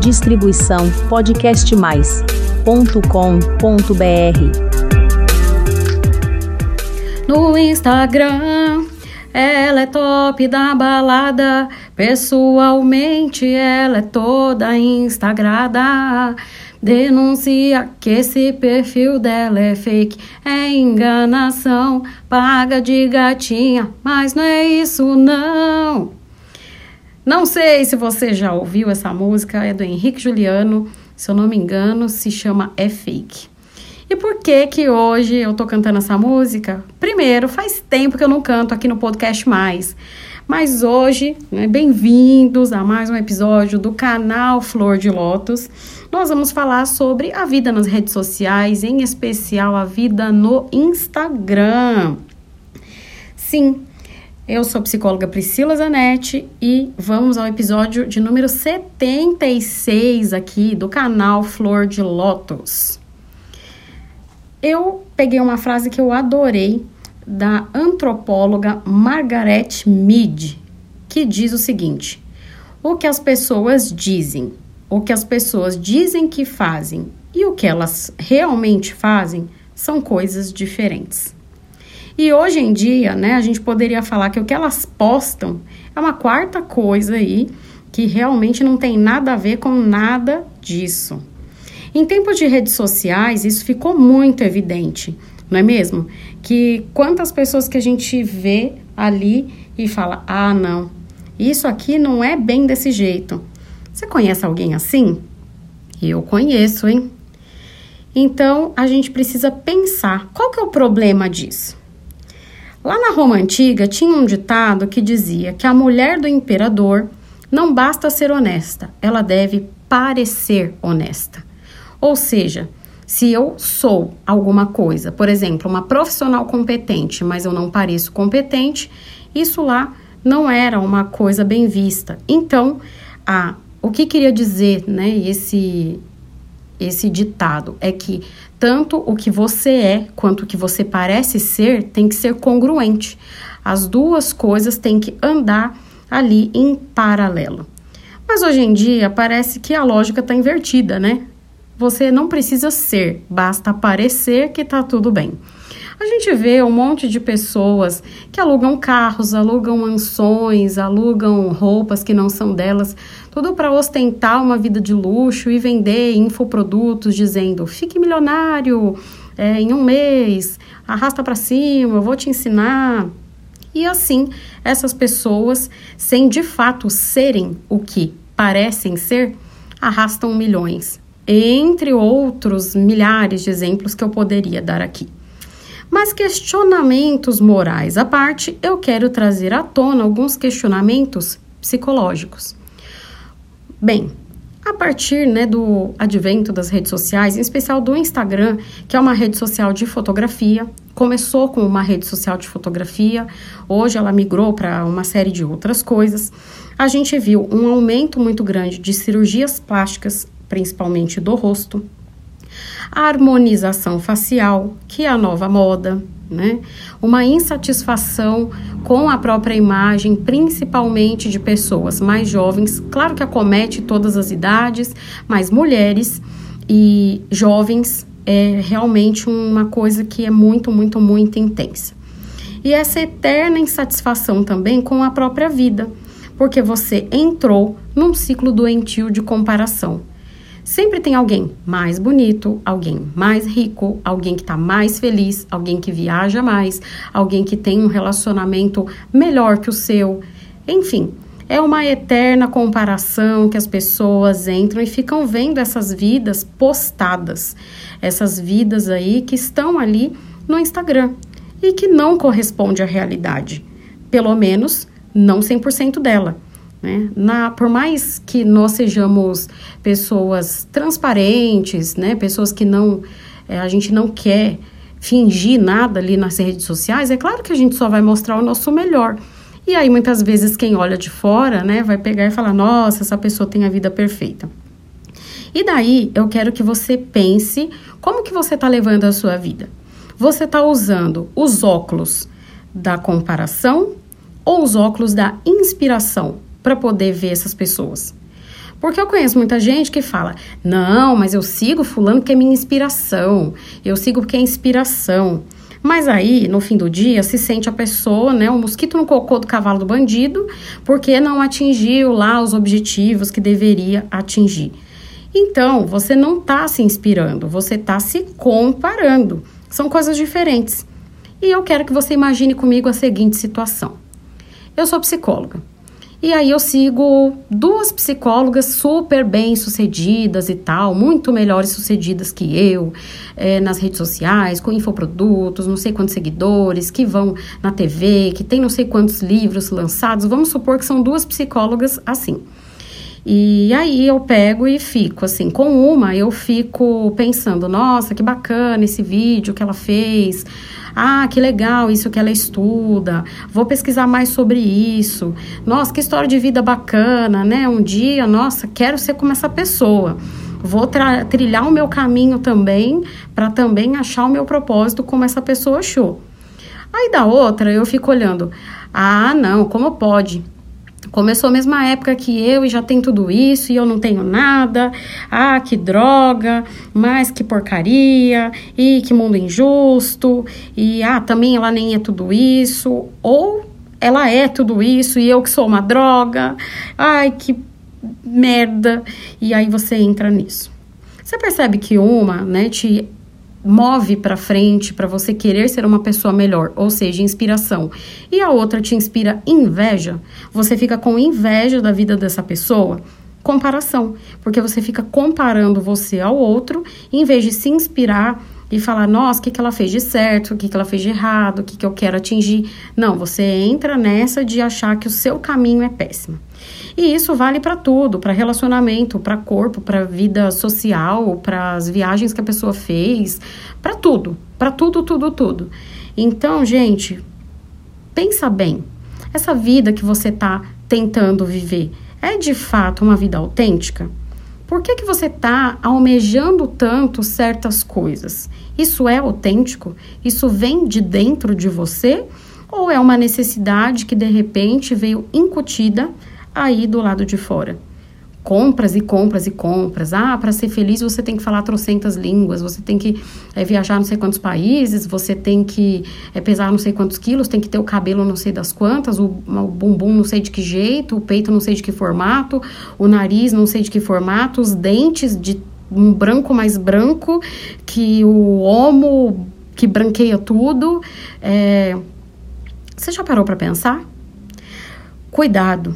Distribuição podcastmais.com.br. No Instagram, ela é top da balada. Pessoalmente, ela é toda instagrada. Denuncia que esse perfil dela é fake, é enganação, paga de gatinha, mas não é isso não. Não sei se você já ouviu essa música, é do Henrique Juliano, se eu não me engano, se chama É Fake. E por que que hoje eu tô cantando essa música? Primeiro, faz tempo que eu não canto aqui no podcast mais. Mas hoje, né, bem-vindos a mais um episódio do canal Flor de Lótus. Nós vamos falar sobre a vida nas redes sociais, em especial a vida no Instagram. Sim, eu sou a psicóloga Priscila Zanetti e vamos ao episódio de número 76 aqui do canal Flor de Lótus. Eu peguei uma frase que eu adorei da antropóloga Margaret Mead, que diz o seguinte: o que as pessoas dizem, o que as pessoas dizem que fazem e o que elas realmente fazem são coisas diferentes. E hoje em dia, né, a gente poderia falar que o que elas postam é uma quarta coisa aí que realmente não tem nada a ver com nada disso. Em tempos de redes sociais, isso ficou muito evidente não é mesmo? Que quantas pessoas que a gente vê ali e fala: ah, não, isso aqui não é bem desse jeito. Você conhece alguém assim? Eu conheço, hein? Então a gente precisa pensar qual que é o problema disso. Lá na Roma antiga tinha um ditado que dizia que a mulher do imperador não basta ser honesta, ela deve parecer honesta. Ou seja, se eu sou alguma coisa, por exemplo, uma profissional competente, mas eu não pareço competente, isso lá não era uma coisa bem vista. Então, a, o que queria dizer, né, esse esse ditado é que tanto o que você é quanto o que você parece ser tem que ser congruente. As duas coisas têm que andar ali em paralelo. Mas hoje em dia parece que a lógica está invertida, né? Você não precisa ser, basta parecer que tá tudo bem. A gente vê um monte de pessoas que alugam carros, alugam mansões, alugam roupas que não são delas, tudo para ostentar uma vida de luxo e vender infoprodutos dizendo: fique milionário é, em um mês, arrasta para cima, eu vou te ensinar. E assim, essas pessoas, sem de fato serem o que parecem ser, arrastam milhões entre outros milhares de exemplos que eu poderia dar aqui. Mas questionamentos morais à parte, eu quero trazer à tona alguns questionamentos psicológicos. Bem, a partir né, do advento das redes sociais, em especial do Instagram, que é uma rede social de fotografia, começou com uma rede social de fotografia, hoje ela migrou para uma série de outras coisas. A gente viu um aumento muito grande de cirurgias plásticas principalmente do rosto. A harmonização facial, que é a nova moda, né? Uma insatisfação com a própria imagem, principalmente de pessoas mais jovens, claro que acomete todas as idades, mas mulheres e jovens é realmente uma coisa que é muito, muito, muito intensa. E essa eterna insatisfação também com a própria vida, porque você entrou num ciclo doentio de comparação. Sempre tem alguém mais bonito, alguém mais rico, alguém que está mais feliz, alguém que viaja mais, alguém que tem um relacionamento melhor que o seu. Enfim, é uma eterna comparação que as pessoas entram e ficam vendo essas vidas postadas, essas vidas aí que estão ali no Instagram e que não corresponde à realidade, pelo menos não 100% dela. Né? Na, por mais que nós sejamos pessoas transparentes, né? pessoas que não é, a gente não quer fingir nada ali nas redes sociais, é claro que a gente só vai mostrar o nosso melhor. E aí muitas vezes quem olha de fora, né, vai pegar e falar: "Nossa, essa pessoa tem a vida perfeita". E daí eu quero que você pense como que você está levando a sua vida. Você está usando os óculos da comparação ou os óculos da inspiração? Para poder ver essas pessoas. Porque eu conheço muita gente que fala: não, mas eu sigo Fulano porque é minha inspiração, eu sigo porque é inspiração. Mas aí, no fim do dia, se sente a pessoa, né, o mosquito no cocô do cavalo do bandido, porque não atingiu lá os objetivos que deveria atingir. Então, você não está se inspirando, você está se comparando. São coisas diferentes. E eu quero que você imagine comigo a seguinte situação. Eu sou psicóloga. E aí eu sigo duas psicólogas super bem sucedidas e tal, muito melhores sucedidas que eu, é, nas redes sociais, com infoprodutos, não sei quantos seguidores, que vão na TV, que tem não sei quantos livros lançados. Vamos supor que são duas psicólogas assim. E aí eu pego e fico assim, com uma eu fico pensando, nossa, que bacana esse vídeo que ela fez. Ah, que legal isso que ela estuda. Vou pesquisar mais sobre isso. Nossa, que história de vida bacana, né? Um dia, nossa, quero ser como essa pessoa. Vou trilhar o meu caminho também para também achar o meu propósito como essa pessoa achou. Aí da outra eu fico olhando. Ah, não, como pode? Começou a mesma época que eu e já tem tudo isso e eu não tenho nada. Ah, que droga, mas que porcaria, e que mundo injusto, e ah, também ela nem é tudo isso. Ou ela é tudo isso e eu que sou uma droga. Ai, que merda. E aí você entra nisso. Você percebe que uma, né, te move para frente para você querer ser uma pessoa melhor, ou seja, inspiração, e a outra te inspira inveja, você fica com inveja da vida dessa pessoa, comparação, porque você fica comparando você ao outro, em vez de se inspirar e falar, nossa, o que, que ela fez de certo, o que, que ela fez de errado, o que, que eu quero atingir. Não, você entra nessa de achar que o seu caminho é péssimo. E isso vale para tudo, para relacionamento, para corpo, para vida social, para as viagens que a pessoa fez, para tudo, para tudo, tudo, tudo. Então, gente, pensa bem. Essa vida que você está tentando viver é de fato uma vida autêntica? Por que, que você está almejando tanto certas coisas? Isso é autêntico? Isso vem de dentro de você? Ou é uma necessidade que de repente veio incutida aí do lado de fora. Compras e compras e compras. Ah, para ser feliz você tem que falar trocentas línguas, você tem que é, viajar não sei quantos países, você tem que é, pesar não sei quantos quilos, tem que ter o cabelo não sei das quantas, o, o bumbum não sei de que jeito, o peito não sei de que formato, o nariz não sei de que formato, os dentes de um branco mais branco, que o homo que branqueia tudo. É... Você já parou para pensar? Cuidado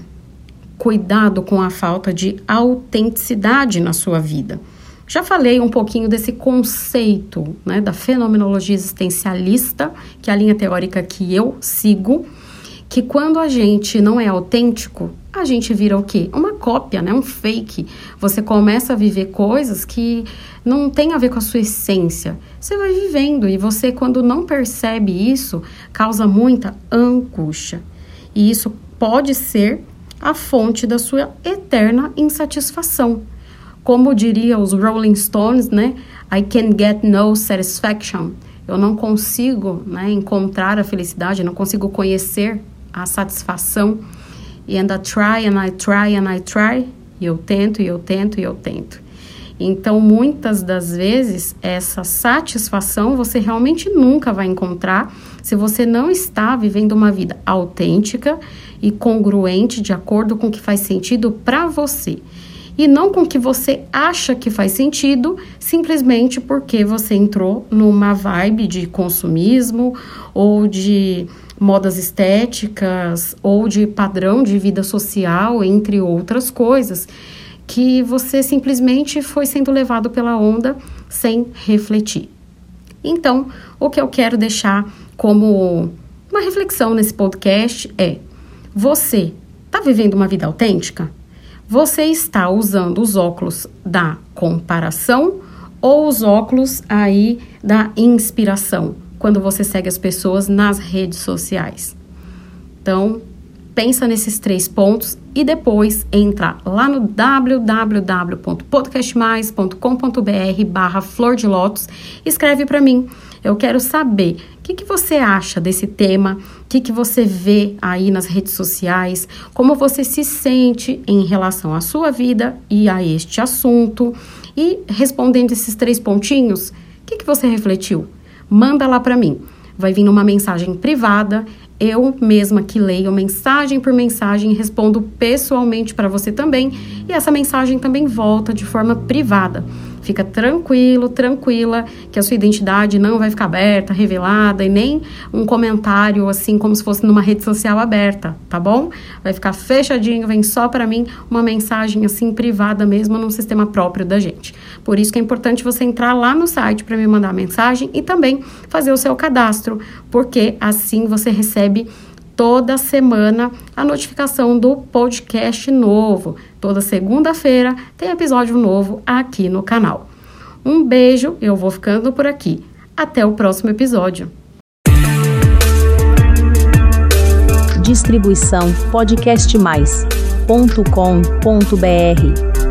cuidado com a falta de autenticidade na sua vida. Já falei um pouquinho desse conceito né, da fenomenologia existencialista, que é a linha teórica que eu sigo, que quando a gente não é autêntico, a gente vira o quê? Uma cópia, né? um fake. Você começa a viver coisas que não tem a ver com a sua essência. Você vai vivendo e você, quando não percebe isso, causa muita angústia. E isso pode ser a fonte da sua eterna insatisfação. Como diria os Rolling Stones, né? I can get no satisfaction. Eu não consigo né, encontrar a felicidade, não consigo conhecer a satisfação. And I try, and I try, and I try. E eu tento, e eu tento, e eu tento. Então, muitas das vezes, essa satisfação você realmente nunca vai encontrar se você não está vivendo uma vida autêntica e congruente de acordo com o que faz sentido para você. E não com o que você acha que faz sentido, simplesmente porque você entrou numa vibe de consumismo ou de modas estéticas ou de padrão de vida social, entre outras coisas que você simplesmente foi sendo levado pela onda sem refletir. Então, o que eu quero deixar como uma reflexão nesse podcast é: você está vivendo uma vida autêntica? Você está usando os óculos da comparação ou os óculos aí da inspiração, quando você segue as pessoas nas redes sociais? Então, pensa nesses três pontos e depois entra lá no www.podcastmais.com.br barra flor de lótus, escreve para mim. Eu quero saber o que, que você acha desse tema, o que, que você vê aí nas redes sociais, como você se sente em relação à sua vida e a este assunto. E respondendo esses três pontinhos, o que, que você refletiu? Manda lá para mim. Vai vir numa mensagem privada eu mesma que leio mensagem por mensagem e respondo pessoalmente para você também, e essa mensagem também volta de forma privada. Fica tranquilo, tranquila, que a sua identidade não vai ficar aberta, revelada e nem um comentário assim como se fosse numa rede social aberta, tá bom? Vai ficar fechadinho, vem só para mim uma mensagem assim privada mesmo num sistema próprio da gente. Por isso que é importante você entrar lá no site para me mandar mensagem e também fazer o seu cadastro, porque assim você recebe toda semana a notificação do podcast novo. Toda segunda-feira tem episódio novo aqui no canal. Um beijo, eu vou ficando por aqui. Até o próximo episódio. Distribuição podcastmais.com.br